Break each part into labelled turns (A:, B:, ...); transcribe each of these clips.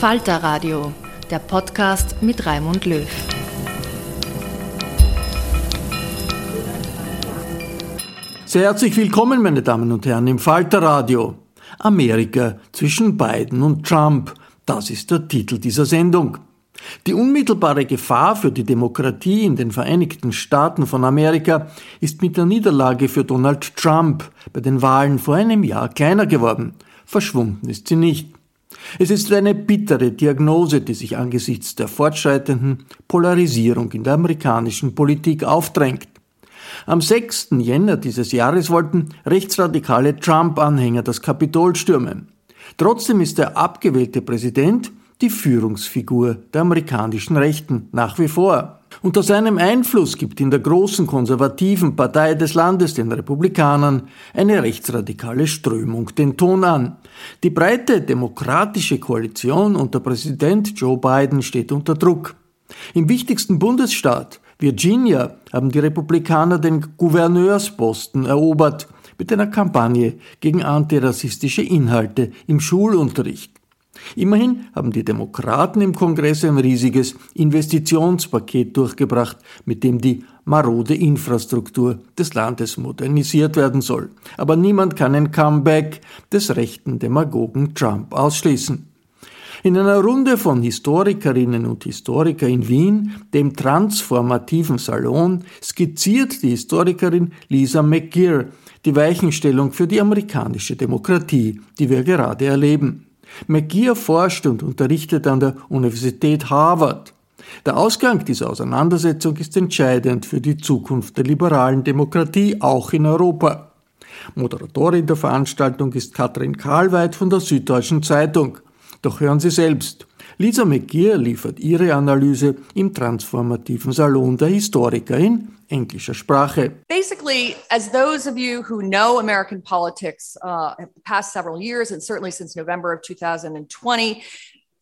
A: Falter Radio, der Podcast mit Raimund Löw.
B: Sehr herzlich willkommen, meine Damen und Herren, im Falter Radio. Amerika zwischen Biden und Trump, das ist der Titel dieser Sendung. Die unmittelbare Gefahr für die Demokratie in den Vereinigten Staaten von Amerika ist mit der Niederlage für Donald Trump bei den Wahlen vor einem Jahr kleiner geworden. Verschwunden ist sie nicht. Es ist eine bittere Diagnose, die sich angesichts der fortschreitenden Polarisierung in der amerikanischen Politik aufdrängt. Am 6. Jänner dieses Jahres wollten rechtsradikale Trump-Anhänger das Kapitol stürmen. Trotzdem ist der abgewählte Präsident die Führungsfigur der amerikanischen Rechten nach wie vor. Unter seinem Einfluss gibt in der großen konservativen Partei des Landes, den Republikanern, eine rechtsradikale Strömung den Ton an. Die breite demokratische Koalition unter Präsident Joe Biden steht unter Druck. Im wichtigsten Bundesstaat, Virginia, haben die Republikaner den Gouverneursposten erobert mit einer Kampagne gegen antirassistische Inhalte im Schulunterricht. Immerhin haben die Demokraten im Kongress ein riesiges Investitionspaket durchgebracht, mit dem die marode Infrastruktur des Landes modernisiert werden soll. Aber niemand kann ein Comeback des rechten Demagogen Trump ausschließen. In einer Runde von Historikerinnen und Historiker in Wien, dem transformativen Salon, skizziert die Historikerin Lisa McGear die Weichenstellung für die amerikanische Demokratie, die wir gerade erleben. McGear forscht und unterrichtet an der Universität Harvard. Der Ausgang dieser Auseinandersetzung ist entscheidend für die Zukunft der liberalen Demokratie, auch in Europa. Moderatorin der Veranstaltung ist Katrin Karlweit von der Süddeutschen Zeitung. Doch hören Sie selbst. Lisa McGear liefert ihre Analyse im transformativen Salon der Historiker in englischer Sprache.
C: Basically, as those of you who know American politics uh, the past several years, and certainly since November of 2020,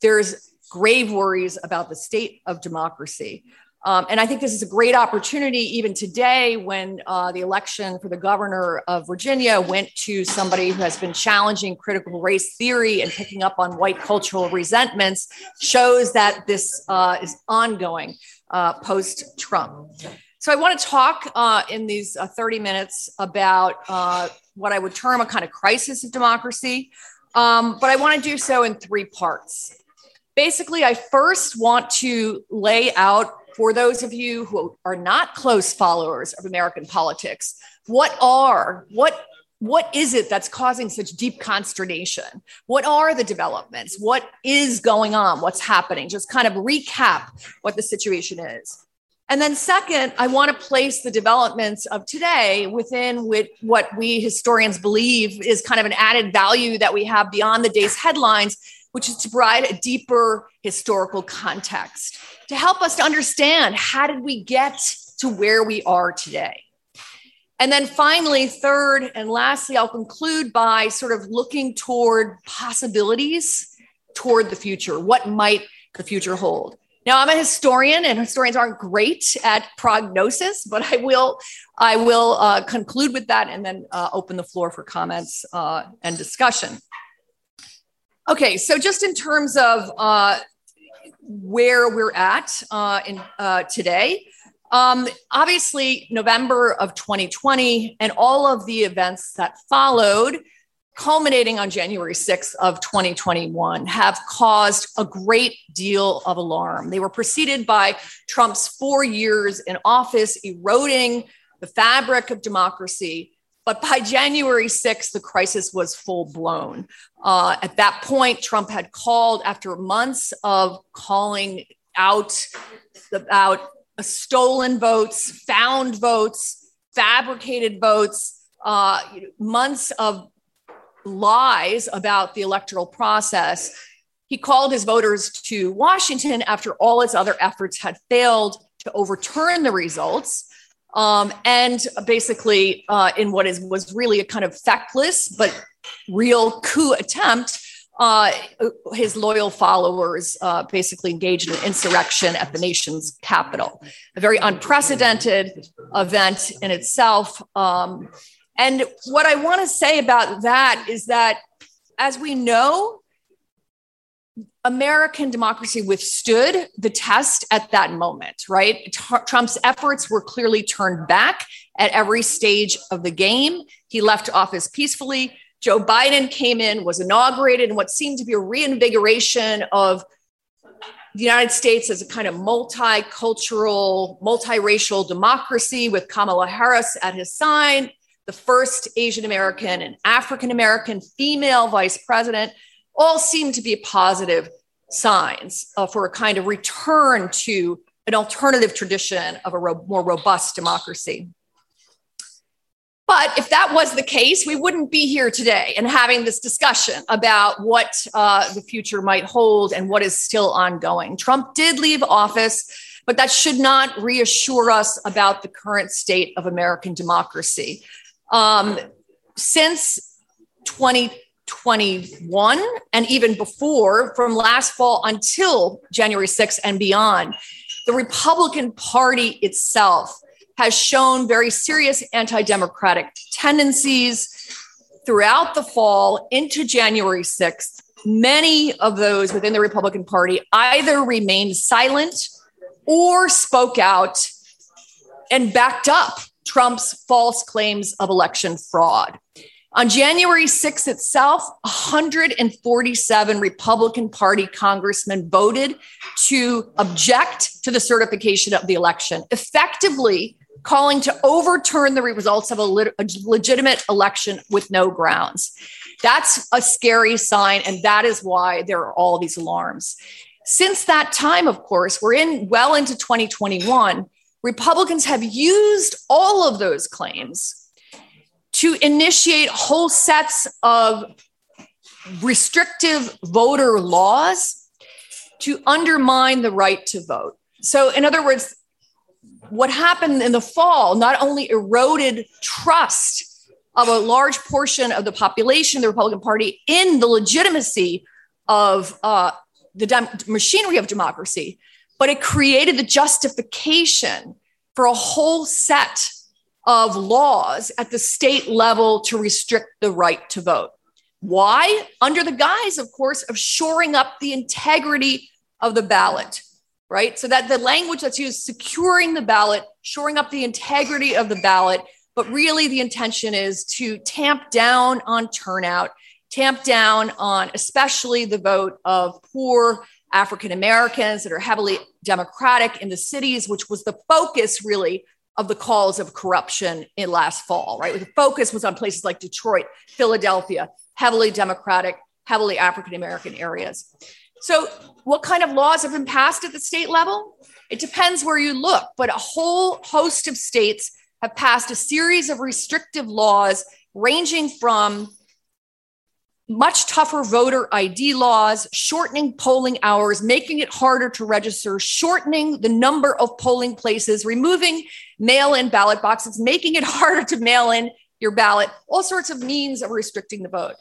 C: there's grave worries about the state of democracy. Um, and I think this is a great opportunity, even today, when uh, the election for the governor of Virginia went to somebody who has been challenging critical race theory and picking up on white cultural resentments, shows that this uh, is ongoing uh, post Trump. So I want to talk uh, in these uh, 30 minutes about uh, what I would term a kind of crisis of democracy, um, but I want to do so in three parts. Basically, I first want to lay out for those of you who are not close followers of American politics, what are, what what is it that's causing such deep consternation? What are the developments? What is going on? What's happening? Just kind of recap what the situation is. And then, second, I want to place the developments of today within what we historians believe is kind of an added value that we have beyond the day's headlines, which is to provide a deeper historical context to help us to understand how did we get to where we are today. And then finally, third and lastly, I'll conclude by sort of looking toward possibilities toward the future. What might the future hold? Now, I'm a historian, and historians aren't great at prognosis, but I will, I will uh, conclude with that and then uh, open the floor for comments uh, and discussion. Okay, so just in terms of uh, where we're at uh, in uh, today, um, obviously, November of 2020 and all of the events that followed, culminating on January 6th of 2021, have caused a great deal of alarm. They were preceded by Trump's four years in office, eroding the fabric of democracy. But by January 6th, the crisis was full blown. Uh, at that point, Trump had called after months of calling out about stolen votes, found votes, fabricated votes, uh, months of lies about the electoral process. He called his voters to Washington after all its other efforts had failed to overturn the results. Um, and basically, uh, in what is was really a kind of feckless but real coup attempt, uh, his loyal followers uh, basically engaged in an insurrection at the nation's capital. A very unprecedented event in itself. Um, and what I want to say about that is that, as we know, American democracy withstood the test at that moment, right? T- Trump's efforts were clearly turned back at every stage of the game. He left office peacefully. Joe Biden came in, was inaugurated, and what seemed to be a reinvigoration of the United States as a kind of multicultural, multiracial democracy with Kamala Harris at his side, the first Asian American and African American female vice president, all seem to be positive signs uh, for a kind of return to an alternative tradition of a ro- more robust democracy. But if that was the case, we wouldn't be here today and having this discussion about what uh, the future might hold and what is still ongoing. Trump did leave office, but that should not reassure us about the current state of American democracy. Um, since 2021, and even before, from last fall until January 6th and beyond, the Republican Party itself has shown very serious anti democratic tendencies throughout the fall into January 6th. Many of those within the Republican Party either remained silent or spoke out and backed up Trump's false claims of election fraud. On January 6th itself, 147 Republican Party congressmen voted to object to the certification of the election, effectively calling to overturn the results of a, a legitimate election with no grounds. That's a scary sign, and that is why there are all these alarms. Since that time, of course, we're in well into 2021. Republicans have used all of those claims to initiate whole sets of restrictive voter laws to undermine the right to vote. So, in other words, what happened in the fall not only eroded trust of a large portion of the population, the Republican Party, in the legitimacy of uh, the dem- machinery of democracy, but it created the justification for a whole set of laws at the state level to restrict the right to vote. Why? Under the guise, of course, of shoring up the integrity of the ballot right? So that the language that's used, securing the ballot, shoring up the integrity of the ballot, but really the intention is to tamp down on turnout, tamp down on especially the vote of poor African Americans that are heavily Democratic in the cities, which was the focus really of the calls of corruption in last fall, right? The focus was on places like Detroit, Philadelphia, heavily Democratic, heavily African American areas. So, what kind of laws have been passed at the state level? It depends where you look, but a whole host of states have passed a series of restrictive laws ranging from much tougher voter ID laws, shortening polling hours, making it harder to register, shortening the number of polling places, removing mail in ballot boxes, making it harder to mail in your ballot, all sorts of means of restricting the vote.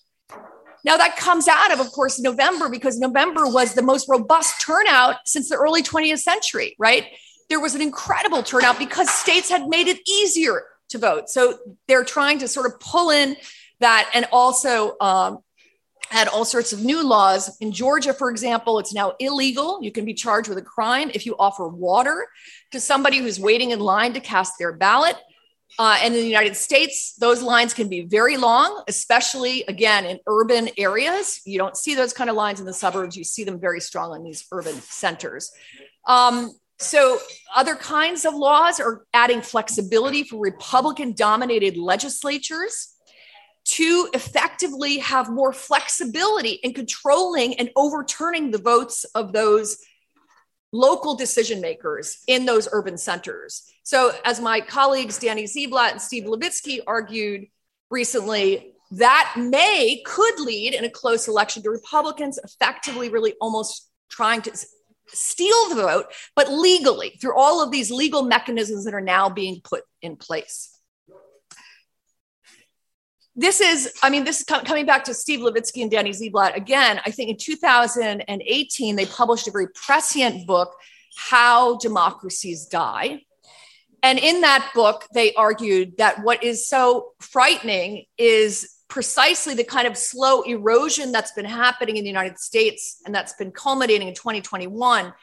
C: Now, that comes out of, of course, November, because November was the most robust turnout since the early 20th century, right? There was an incredible turnout because states had made it easier to vote. So they're trying to sort of pull in that and also um, had all sorts of new laws. In Georgia, for example, it's now illegal. You can be charged with a crime if you offer water to somebody who's waiting in line to cast their ballot. Uh, and in the United States, those lines can be very long, especially again in urban areas. You don't see those kind of lines in the suburbs. You see them very strong in these urban centers. Um, so, other kinds of laws are adding flexibility for Republican dominated legislatures to effectively have more flexibility in controlling and overturning the votes of those local decision makers in those urban centers. So, as my colleagues Danny Ziblatt and Steve Levitsky argued recently, that may could lead in a close election to Republicans effectively really almost trying to steal the vote, but legally through all of these legal mechanisms that are now being put in place this is, I mean, this is coming back to Steve Levitsky and Danny Ziblatt again. I think in 2018, they published a very prescient book, How Democracies Die. And in that book, they argued that what is so frightening is precisely the kind of slow erosion that's been happening in the United States and that's been culminating in 2021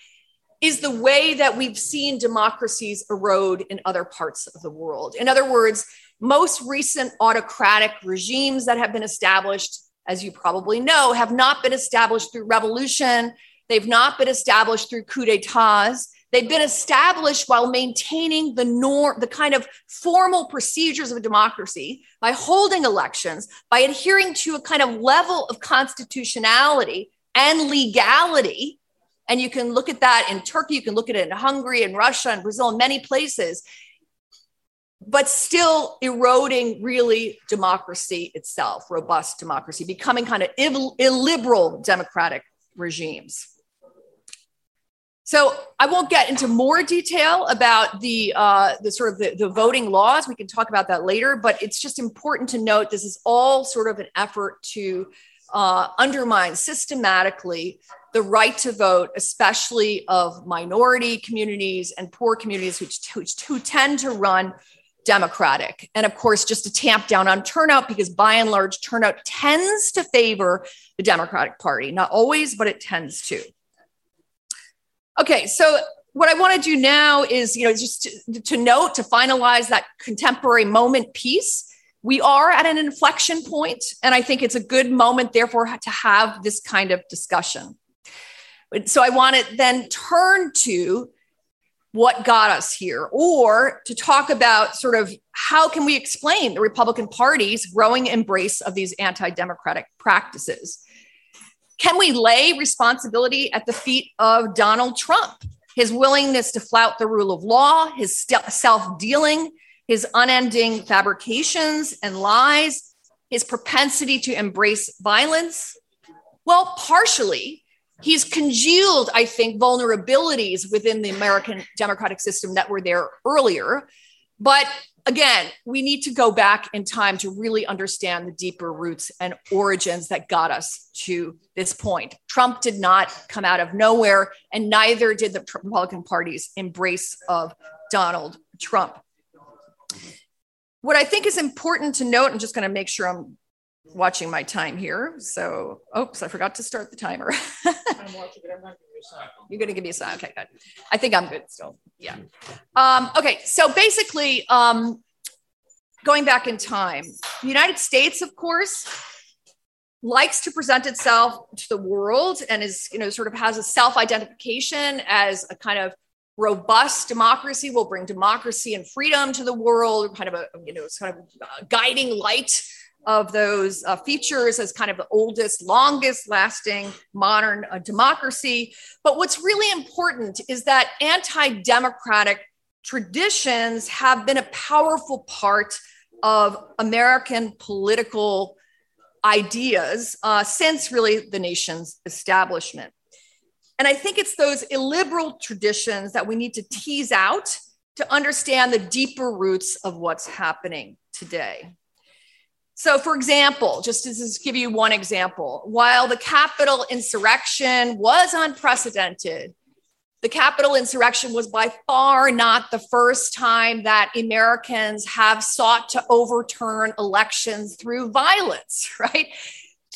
C: is the way that we've seen democracies erode in other parts of the world. In other words, most recent autocratic regimes that have been established, as you probably know, have not been established through revolution. They've not been established through coups d'etats. They've been established while maintaining the norm, the kind of formal procedures of democracy by holding elections, by adhering to a kind of level of constitutionality and legality. And you can look at that in Turkey, you can look at it in Hungary and Russia and Brazil and many places but still eroding really democracy itself, robust democracy, becoming kind of Ill- illiberal democratic regimes. So I won't get into more detail about the uh, the sort of the, the voting laws. We can talk about that later, but it's just important to note this is all sort of an effort to uh, undermine systematically the right to vote, especially of minority communities and poor communities, which, which who tend to run Democratic. And of course, just to tamp down on turnout, because by and large, turnout tends to favor the Democratic Party. Not always, but it tends to. Okay, so what I want to do now is, you know, just to, to note, to finalize that contemporary moment piece. We are at an inflection point, and I think it's a good moment, therefore, to have this kind of discussion. So I want to then turn to what got us here, or to talk about sort of how can we explain the Republican Party's growing embrace of these anti democratic practices. Can we lay responsibility at the feet of Donald Trump? His willingness to flout the rule of law, his self dealing, his unending fabrications and lies, his propensity to embrace violence? Well, partially he's congealed, I think, vulnerabilities within the American democratic system that were there earlier. But again, we need to go back in time to really understand the deeper roots and origins that got us to this point. Trump did not come out of nowhere, and neither did the Republican Party's embrace of Donald Trump. What I think is important to note, I'm just going to make sure I'm watching my time here. So, oops, I forgot to start the timer. I'm watching, but I'm not giving you a sign. You're going to give me a sign. Okay, good. I think I'm good still. Yeah. Um, okay, so basically, um, going back in time, the United States, of course, likes to present itself to the world and is, you know, sort of has a self identification as a kind of robust democracy will bring democracy and freedom to the world, kind of a, you know, it's kind of a guiding light of those uh, features as kind of the oldest, longest lasting modern uh, democracy. But what's really important is that anti democratic traditions have been a powerful part of American political ideas uh, since really the nation's establishment. And I think it's those illiberal traditions that we need to tease out to understand the deeper roots of what's happening today. So, for example, just to just give you one example, while the Capitol insurrection was unprecedented, the Capitol insurrection was by far not the first time that Americans have sought to overturn elections through violence, right?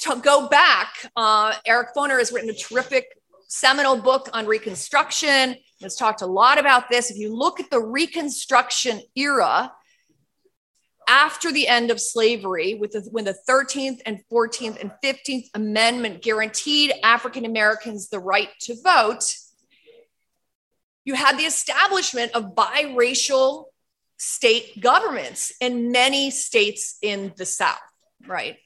C: To go back, uh, Eric Foner has written a terrific seminal book on Reconstruction. Has talked a lot about this. If you look at the Reconstruction era, after the end of slavery, with the, when the 13th and 14th and 15th Amendment guaranteed African Americans the right to vote, you had the establishment of biracial state governments in many states in the South, right?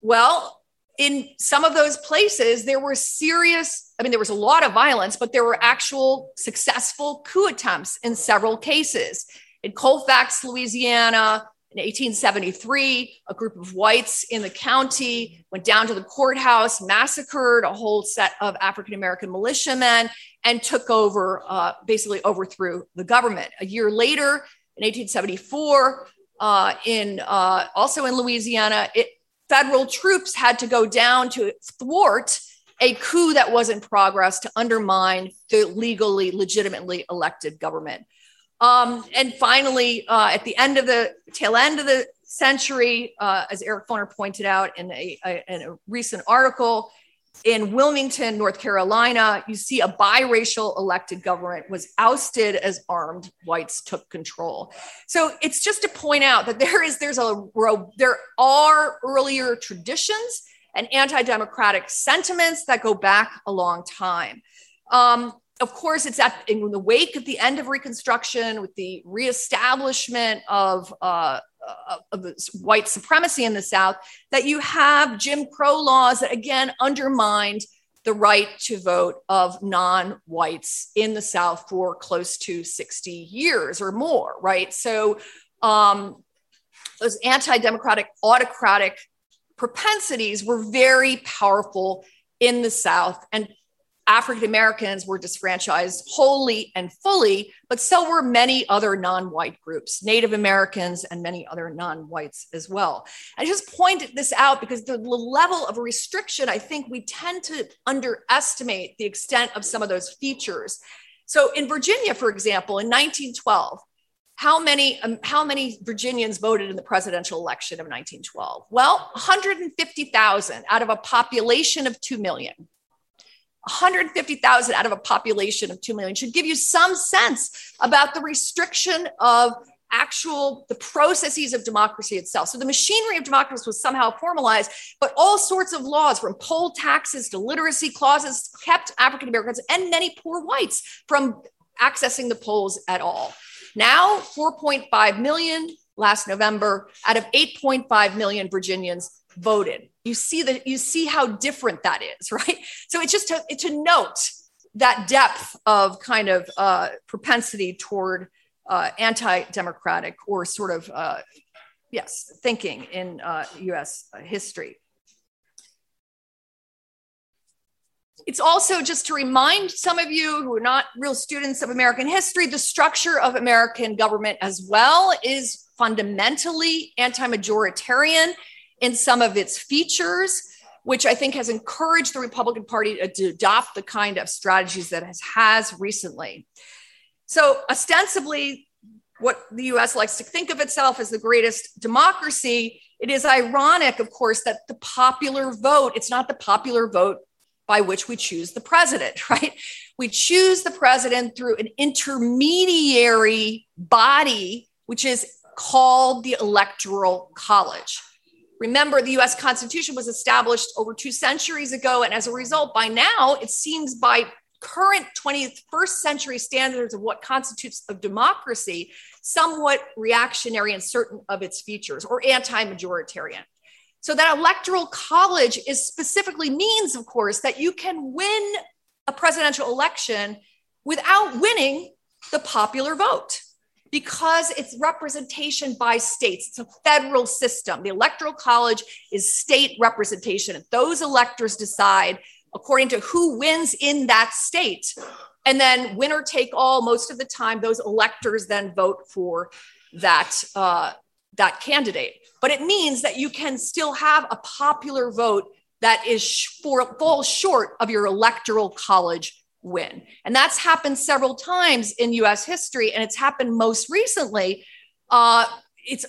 C: Well, in some of those places, there were serious, I mean, there was a lot of violence, but there were actual successful coup attempts in several cases. In Colfax, Louisiana, in 1873, a group of whites in the county went down to the courthouse, massacred a whole set of African American militiamen, and took over, uh, basically overthrew the government. A year later, in 1874, uh, in uh, also in Louisiana, it, federal troops had to go down to thwart a coup that was in progress to undermine the legally, legitimately elected government. Um, and finally, uh, at the end of the tail end of the century, uh, as Eric Foner pointed out in a, a, in a recent article, in Wilmington, North Carolina, you see a biracial elected government was ousted as armed whites took control. So it's just to point out that there is there's a there are earlier traditions and anti-democratic sentiments that go back a long time. Um, of course, it's at in the wake of the end of Reconstruction, with the reestablishment of, uh, of white supremacy in the South, that you have Jim Crow laws that again undermined the right to vote of non-whites in the South for close to 60 years or more, right? So um, those anti-democratic, autocratic propensities were very powerful in the South and African Americans were disfranchised wholly and fully, but so were many other non white groups, Native Americans and many other non whites as well. I just pointed this out because the level of restriction, I think we tend to underestimate the extent of some of those features. So in Virginia, for example, in 1912, how many, um, how many Virginians voted in the presidential election of 1912? Well, 150,000 out of a population of 2 million. 150,000 out of a population of 2 million should give you some sense about the restriction of actual the processes of democracy itself. So the machinery of democracy was somehow formalized but all sorts of laws from poll taxes to literacy clauses kept african americans and many poor whites from accessing the polls at all. Now 4.5 million last november out of 8.5 million virginians voted. You see that you see how different that is right? So it's just to, to note that depth of kind of uh, propensity toward uh, anti-democratic or sort of uh, yes thinking in us uh, history. It's also just to remind some of you who are not real students of American history, the structure of American government as well is fundamentally anti majoritarian in some of its features, which I think has encouraged the Republican Party to adopt the kind of strategies that it has recently. So, ostensibly, what the US likes to think of itself as the greatest democracy, it is ironic, of course, that the popular vote, it's not the popular vote by which we choose the president, right? We choose the president through an intermediary body, which is called the Electoral College Remember, the US Constitution was established over two centuries ago. And as a result, by now, it seems by current 21st century standards of what constitutes a democracy, somewhat reactionary in certain of its features or anti majoritarian. So, that electoral college is specifically means, of course, that you can win a presidential election without winning the popular vote because it's representation by states. It's a federal system. The electoral college is state representation. And Those electors decide according to who wins in that state. And then winner take all, most of the time, those electors then vote for that, uh, that candidate. But it means that you can still have a popular vote that is for, falls short of your electoral college win. And that's happened several times in US history. And it's happened most recently. Uh, it's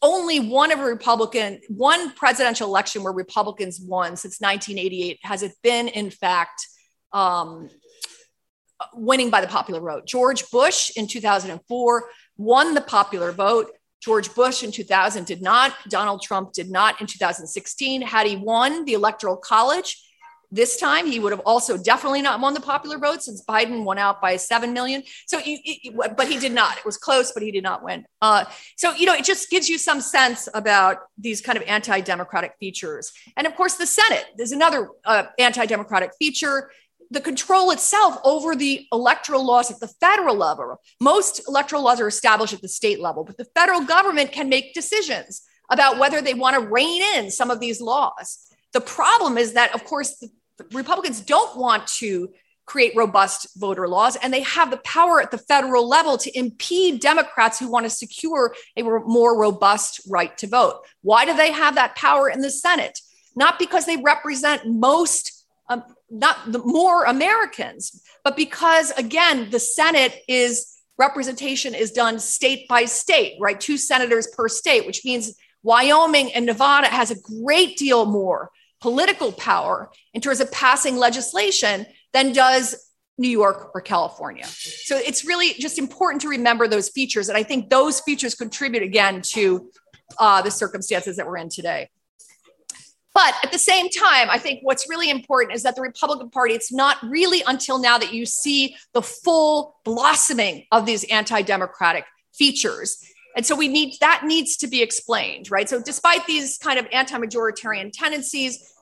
C: only one of a Republican, one presidential election where Republicans won since 1988 has it been, in fact, um, winning by the popular vote. George Bush in 2004 won the popular vote. George Bush in 2000 did not. Donald Trump did not in 2016. Had he won the Electoral College, this time he would have also definitely not won the popular vote since Biden won out by 7 million. So, but he did not. It was close, but he did not win. Uh, so, you know, it just gives you some sense about these kind of anti democratic features. And of course, the Senate is another uh, anti democratic feature. The control itself over the electoral laws at the federal level. Most electoral laws are established at the state level, but the federal government can make decisions about whether they want to rein in some of these laws. The problem is that, of course, the Republicans don't want to create robust voter laws, and they have the power at the federal level to impede Democrats who want to secure a more robust right to vote. Why do they have that power in the Senate? Not because they represent most, um, not the more Americans, but because, again, the Senate is representation is done state by state, right? Two senators per state, which means Wyoming and Nevada has a great deal more political power in terms of passing legislation than does New York or California. So it's really just important to remember those features. And I think those features contribute again to uh, the circumstances that we're in today. But at the same time, I think what's really important is that the Republican Party, it's not really until now that you see the full blossoming of these anti democratic features. And so we need that needs to be explained, right? So despite these kind of anti-majoritarian tendencies,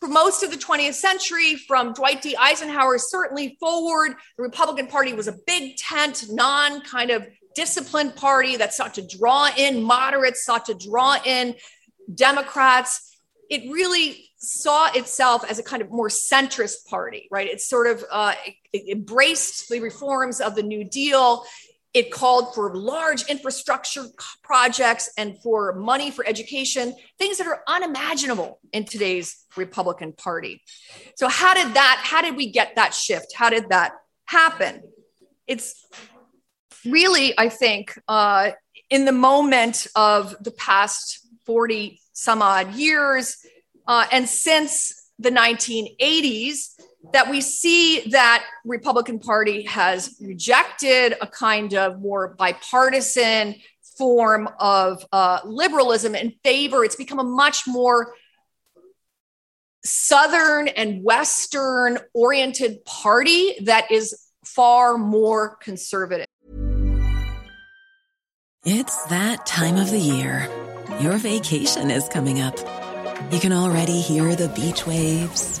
C: for most of the 20th century, from Dwight D. Eisenhower certainly forward, the Republican Party was a big tent, non kind of disciplined party that sought to draw in moderates, sought to draw in Democrats. It really saw itself as a kind of more centrist party, right? It sort of uh, embraced the reforms of the New Deal. It called for large infrastructure projects and for money for education, things that are unimaginable in today's Republican Party. So, how did that, how did we get that shift? How did that happen? It's really, I think, uh, in the moment of the past 40 some odd years, uh, and since the 1980s, that we see that Republican Party has rejected a kind of more bipartisan form of uh, liberalism in favor. It's become a much more Southern and Western oriented party that is far more conservative.
D: It's that time of the year. Your vacation is coming up. You can already hear the beach waves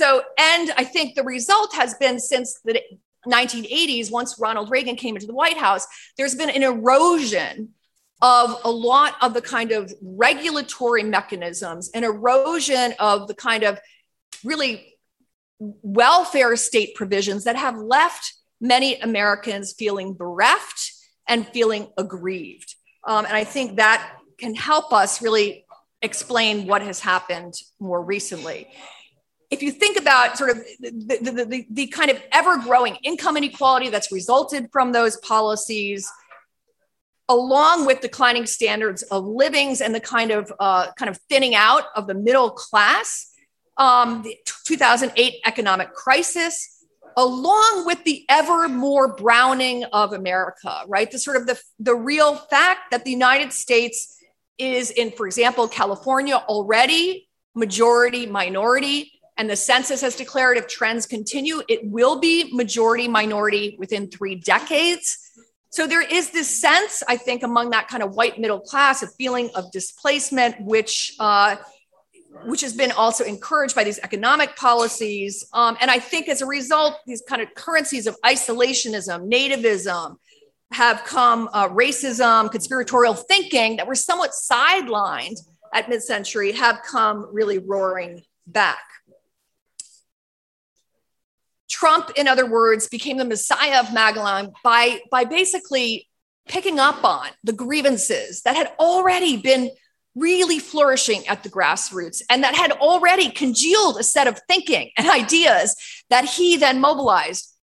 C: so, and I think the result has been since the 1980s, once Ronald Reagan came into the White House, there's been an erosion of a lot of the kind of regulatory mechanisms, an erosion of the kind of really welfare state provisions that have left many Americans feeling bereft and feeling aggrieved. Um, and I think that can help us really explain what has happened more recently. If you think about sort of the, the, the, the kind of ever growing income inequality that's resulted from those policies, along with declining standards of livings and the kind of uh, kind of thinning out of the middle class, um, the 2008 economic crisis, along with the ever more browning of America, right? The sort of the, the real fact that the United States is in, for example, California already majority minority. And the census has declared if trends continue, it will be majority minority within three decades. So there is this sense, I think, among that kind of white middle class, a feeling of displacement, which uh, which has been also encouraged by these economic policies. Um, and I think as a result, these kind of currencies of isolationism, nativism, have come uh, racism, conspiratorial thinking that were somewhat sidelined at mid century have come really roaring back. Trump, in other words, became the messiah of Magellan by, by basically picking up on the grievances that had already been really flourishing at the grassroots and that had already congealed a set of thinking and ideas that he then mobilized.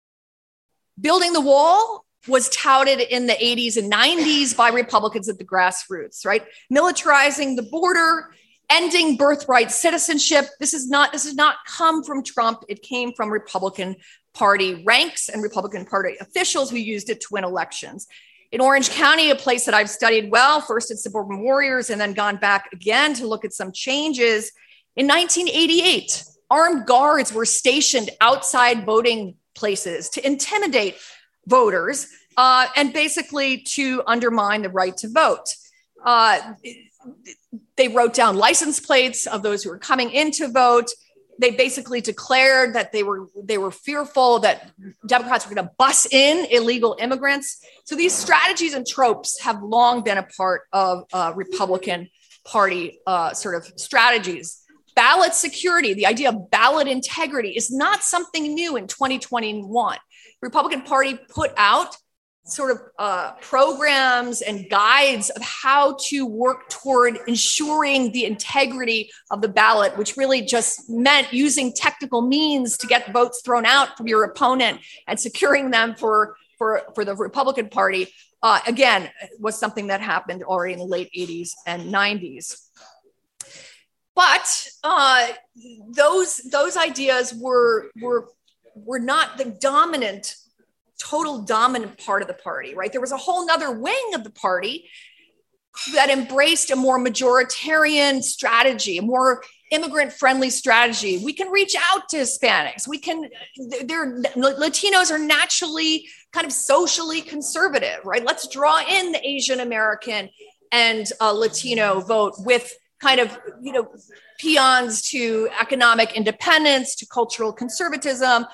C: Building the wall was touted in the 80s and 90s by Republicans at the grassroots, right? Militarizing the border, ending birthright citizenship. This is not this has not come from Trump. It came from Republican Party ranks and Republican Party officials who used it to win elections. In Orange County, a place that I've studied well, first at Suburban Warriors and then gone back again to look at some changes. In 1988, armed guards were stationed outside voting places to intimidate voters uh, and basically to undermine the right to vote. Uh, they wrote down license plates of those who were coming in to vote they basically declared that they were they were fearful that Democrats were going to bus in illegal immigrants. So these strategies and tropes have long been a part of uh, Republican Party uh, sort of strategies. Ballot security, the idea of ballot integrity, is not something new in 2021. Republican Party put out sort of uh, programs and guides of how to work toward ensuring the integrity of the ballot, which really just meant using technical means to get votes thrown out from your opponent and securing them for, for, for the Republican Party. Uh, again, was something that happened already in the late 80s and 90s. But uh, those, those ideas were, were, were not the dominant total dominant part of the party, right? There was a whole nother wing of the party that embraced a more majoritarian strategy, a more immigrant friendly strategy. We can reach out to Hispanics. We can, they're, Latinos are naturally kind of socially conservative, right? Let's draw in the Asian American and uh, Latino vote with kind of, you know, paeans to economic independence, to cultural conservatism,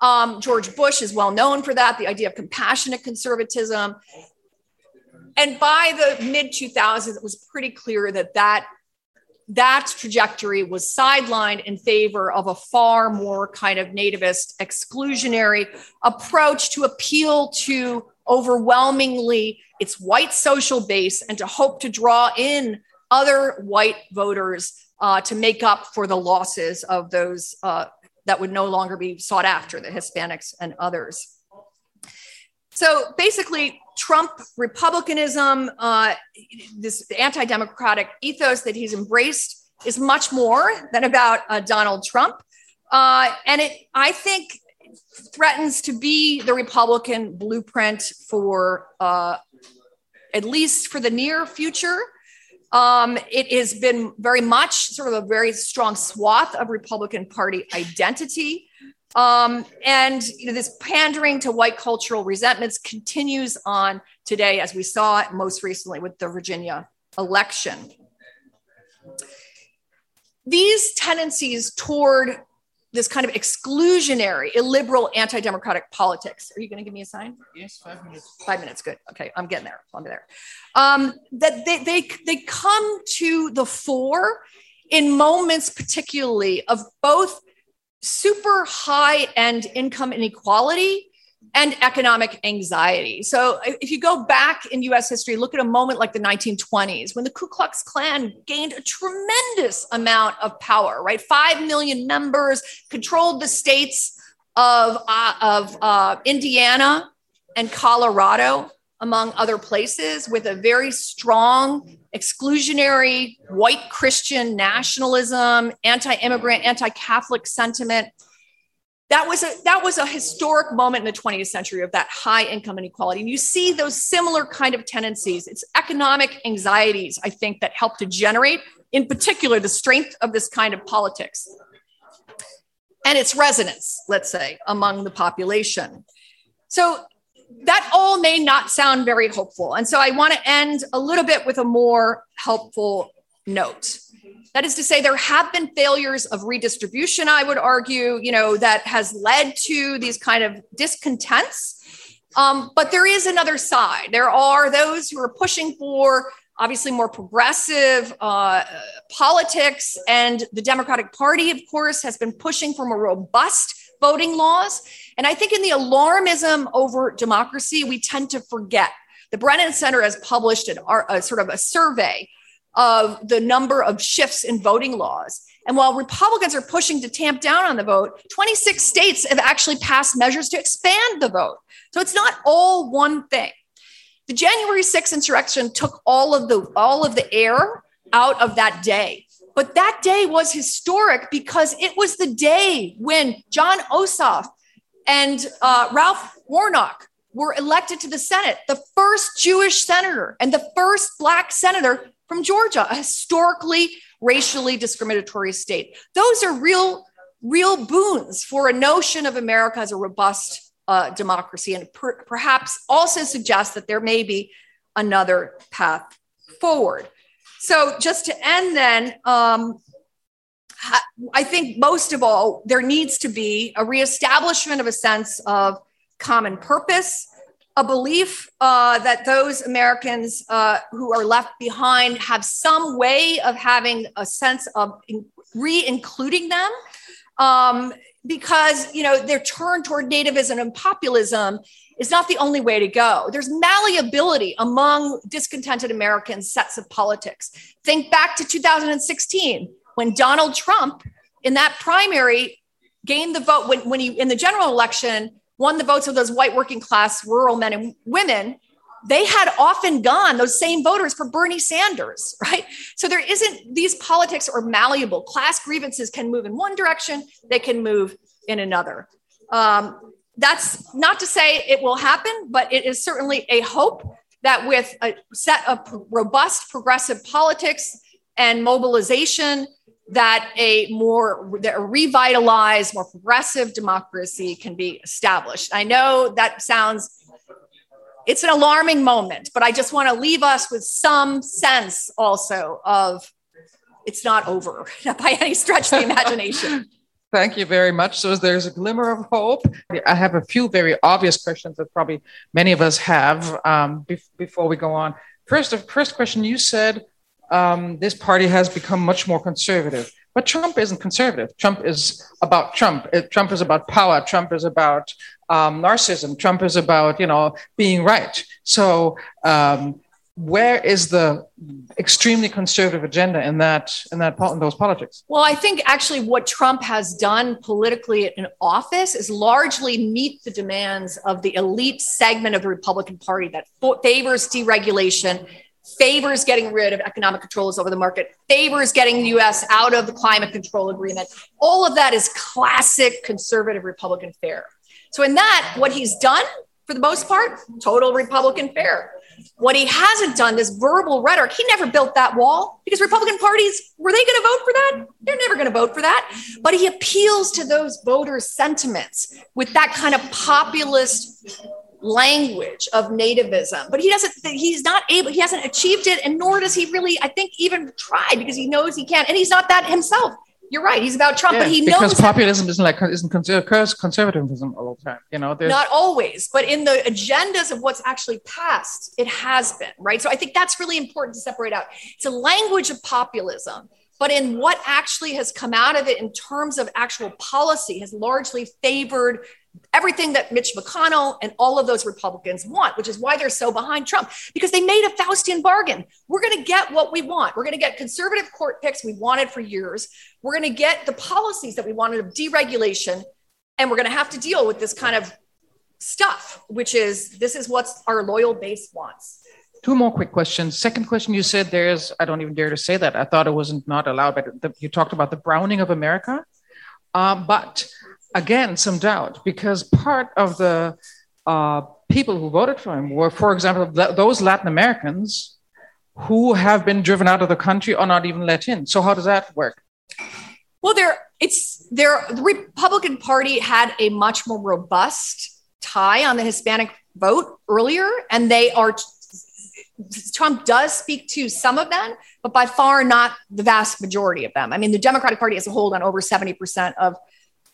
C: um, George Bush is well known for that, the idea of compassionate conservatism. And by the mid 2000s, it was pretty clear that that, that trajectory was sidelined in favor of a far more kind of nativist exclusionary approach to appeal to overwhelmingly its white social base and to hope to draw in other white voters uh, to make up for the losses of those uh, that would no longer be sought after, the Hispanics and others. So basically, Trump republicanism, uh, this anti democratic ethos that he's embraced, is much more than about uh, Donald Trump. Uh, and it, I think, threatens to be the Republican blueprint for uh, at least for the near future. Um, it has been very much sort of a very strong swath of Republican Party identity. Um, and you know, this pandering to white cultural resentments continues on today, as we saw most recently with the Virginia election. These tendencies toward this kind of exclusionary, illiberal, anti-democratic politics. Are you going to give me a sign?
E: Yes, five minutes.
C: Five minutes, good. Okay, I'm getting there. I'm there. Um, that they, they they come to the fore in moments, particularly of both super high end income inequality and economic anxiety. So, if you go back in US history, look at a moment like the 1920s when the Ku Klux Klan gained a tremendous amount of power, right? Five million members, controlled the states of, uh, of uh, Indiana and Colorado, among other places, with a very strong exclusionary white Christian nationalism, anti immigrant, anti Catholic sentiment that was a that was a historic moment in the 20th century of that high income inequality. And you see those similar kind of tendencies. It's economic anxieties i think that help to generate in particular the strength of this kind of politics. And its resonance let's say among the population. So that all may not sound very hopeful. And so i want to end a little bit with a more helpful note that is to say, there have been failures of redistribution, I would argue, you know, that has led to these kind of discontents. Um, but there is another side. There are those who are pushing for obviously more progressive uh, politics. And the Democratic Party, of course, has been pushing for more robust voting laws. And I think in the alarmism over democracy, we tend to forget. The Brennan Center has published an, a sort of a survey of the number of shifts in voting laws. And while Republicans are pushing to tamp down on the vote, 26 states have actually passed measures to expand the vote. So it's not all one thing. The January 6th insurrection took all of the all of the air out of that day. But that day was historic because it was the day when Jon Ossoff and uh, Ralph Warnock were elected to the Senate, the first Jewish senator and the first Black senator from Georgia, a historically racially discriminatory state. Those are real, real boons for a notion of America as a robust uh, democracy, and per- perhaps also suggest that there may be another path forward. So, just to end, then, um, I think most of all, there needs to be a reestablishment of a sense of common purpose a belief uh, that those Americans uh, who are left behind have some way of having a sense of re-including them, um, because you know their turn toward nativism and populism is not the only way to go. There's malleability among discontented American sets of politics. Think back to 2016 when Donald Trump, in that primary, gained the vote when, when he in the general election won the votes of those white working class rural men and women, they had often gone, those same voters, for Bernie Sanders, right? So there isn't, these politics are malleable. Class grievances can move in one direction, they can move in another. Um, that's not to say it will happen, but it is certainly a hope that with a set of robust progressive politics and mobilization, that a more that a revitalized, more progressive democracy can be established. I know that sounds it's an alarming moment, but I just want to leave us with some sense also of it's not over by any stretch of the imagination.
E: Thank you very much. So there's a glimmer of hope. I have a few very obvious questions that probably many of us have um, be- before we go on. First, the first question you said um, this party has become much more conservative. But Trump isn't conservative. Trump is about Trump. Trump is about power. Trump is about um, narcissism. Trump is about you know being right. So um, where is the extremely conservative agenda in that in that in those politics?
C: Well, I think actually what Trump has done politically in office is largely meet the demands of the elite segment of the Republican Party that favors deregulation favors getting rid of economic controls over the market, favors getting the US out of the climate control agreement. All of that is classic conservative Republican fare. So, in that, what he's done for the most part, total Republican fare. What he hasn't done, this verbal rhetoric, he never built that wall because Republican parties, were they going to vote for that? They're never going to vote for that. But he appeals to those voters' sentiments with that kind of populist language of nativism but he doesn't he's not able he hasn't achieved it and nor does he really i think even try because he knows he can't and he's not that himself. You're right he's about trump yeah, but he
E: because
C: knows
E: populism isn't like isn't conservatism all the time you know
C: not always but in the agendas of what's actually passed it has been right? So i think that's really important to separate out. It's a language of populism but in what actually has come out of it in terms of actual policy has largely favored everything that Mitch McConnell and all of those Republicans want, which is why they're so behind Trump, because they made a Faustian bargain. We're going to get what we want. We're going to get conservative court picks we wanted for years. We're going to get the policies that we wanted of deregulation. And we're going to have to deal with this kind of stuff, which is this is what our loyal base wants.
E: Two more quick questions. Second question, you said there's, I don't even dare to say that. I thought it wasn't not allowed, but the, you talked about the browning of America. Um, but again, some doubt because part of the uh, people who voted for him were, for example, th- those Latin Americans who have been driven out of the country or not even let in. So how does that work?
C: Well, there it's there. The Republican Party had a much more robust tie on the Hispanic vote earlier, and they are Trump does speak to some of them, but by far not the vast majority of them. I mean, the Democratic Party has a hold on over 70% of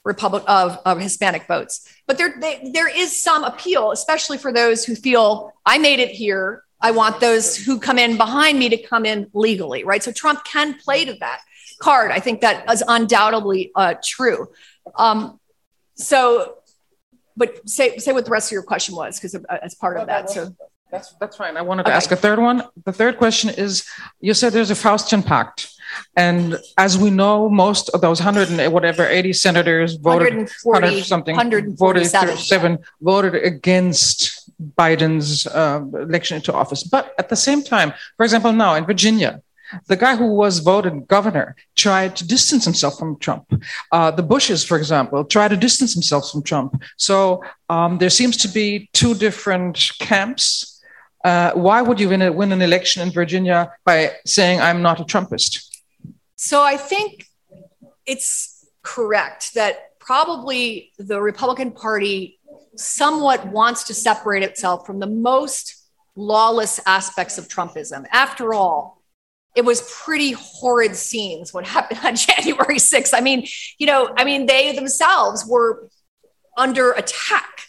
C: Republic of, of Hispanic votes. But there, they, there is some appeal, especially for those who feel I made it here. I want those who come in behind me to come in legally, right? So Trump can play to that card. I think that is undoubtedly uh, true. Um, so, but say say what the rest of your question was, because uh, as part of that. So
E: that's that's fine. I wanted to okay. ask a third one. The third question is: You said there's a Faustian pact, and as we know, most of those hundred and whatever eighty senators voted 140, something 147 voted against Biden's uh, election into office. But at the same time, for example, now in Virginia, the guy who was voted governor tried to distance himself from Trump. Uh, the Bushes, for example, tried to distance themselves from Trump. So um, there seems to be two different camps uh, why would you win, a, win an election in Virginia by saying, I'm not a Trumpist?
C: So I think it's correct that probably the Republican Party somewhat wants to separate itself from the most lawless aspects of Trumpism. After all, it was pretty horrid scenes what happened on January 6th. I mean, you know, I mean, they themselves were under attack.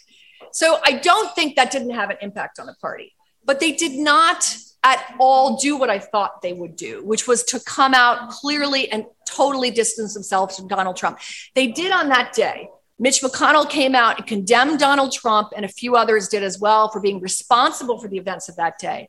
C: So I don't think that didn't have an impact on the party but they did not at all do what I thought they would do, which was to come out clearly and totally distance themselves from Donald Trump. They did on that day. Mitch McConnell came out and condemned Donald Trump, and a few others did as well for being responsible for the events of that day.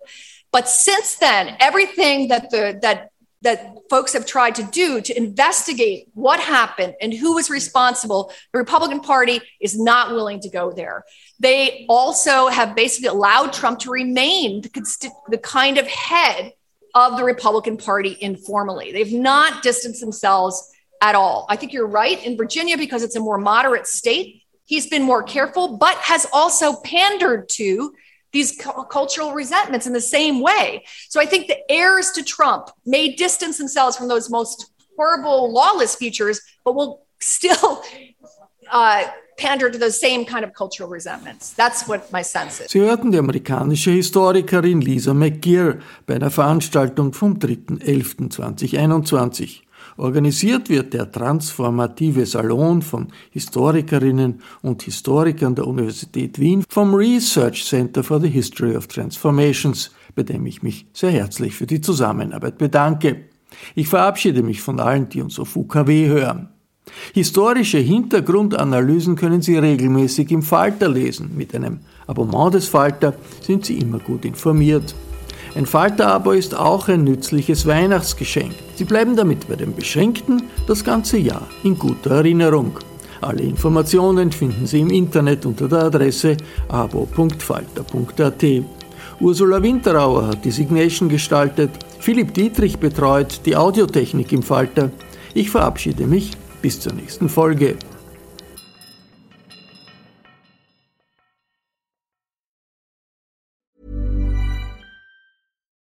C: But since then, everything that the that that folks have tried to do to investigate what happened and who was responsible, the Republican Party is not willing to go there. They also have basically allowed Trump to remain the, the kind of head of the Republican Party informally. They've not distanced themselves at all. I think you're right in Virginia because it's a more moderate state. He's been more careful, but has also pandered to these cultural resentments in the same way. So I think the heirs to Trump may distance themselves from those most horrible, lawless features, but will still uh, pander to those same kind of cultural resentments. That's what my sense is.
B: Sie hörten die amerikanische Historikerin Lisa McGirr bei einer Veranstaltung vom 3.11.2021. Organisiert wird der transformative Salon von Historikerinnen und Historikern der Universität Wien vom Research Center for the History of Transformations, bei dem ich mich sehr herzlich für die Zusammenarbeit bedanke. Ich verabschiede mich von allen, die uns auf UKW hören. Historische Hintergrundanalysen können Sie regelmäßig im Falter lesen. Mit einem Abonnement des Falter sind Sie immer gut informiert. Ein Falter-Abo ist auch ein nützliches Weihnachtsgeschenk. Sie bleiben damit bei den Beschränkten das ganze Jahr in guter Erinnerung. Alle Informationen finden Sie im Internet unter der Adresse abo.falter.at. Ursula Winterauer hat die Signation gestaltet, Philipp Dietrich betreut die Audiotechnik im Falter. Ich verabschiede mich bis zur nächsten Folge.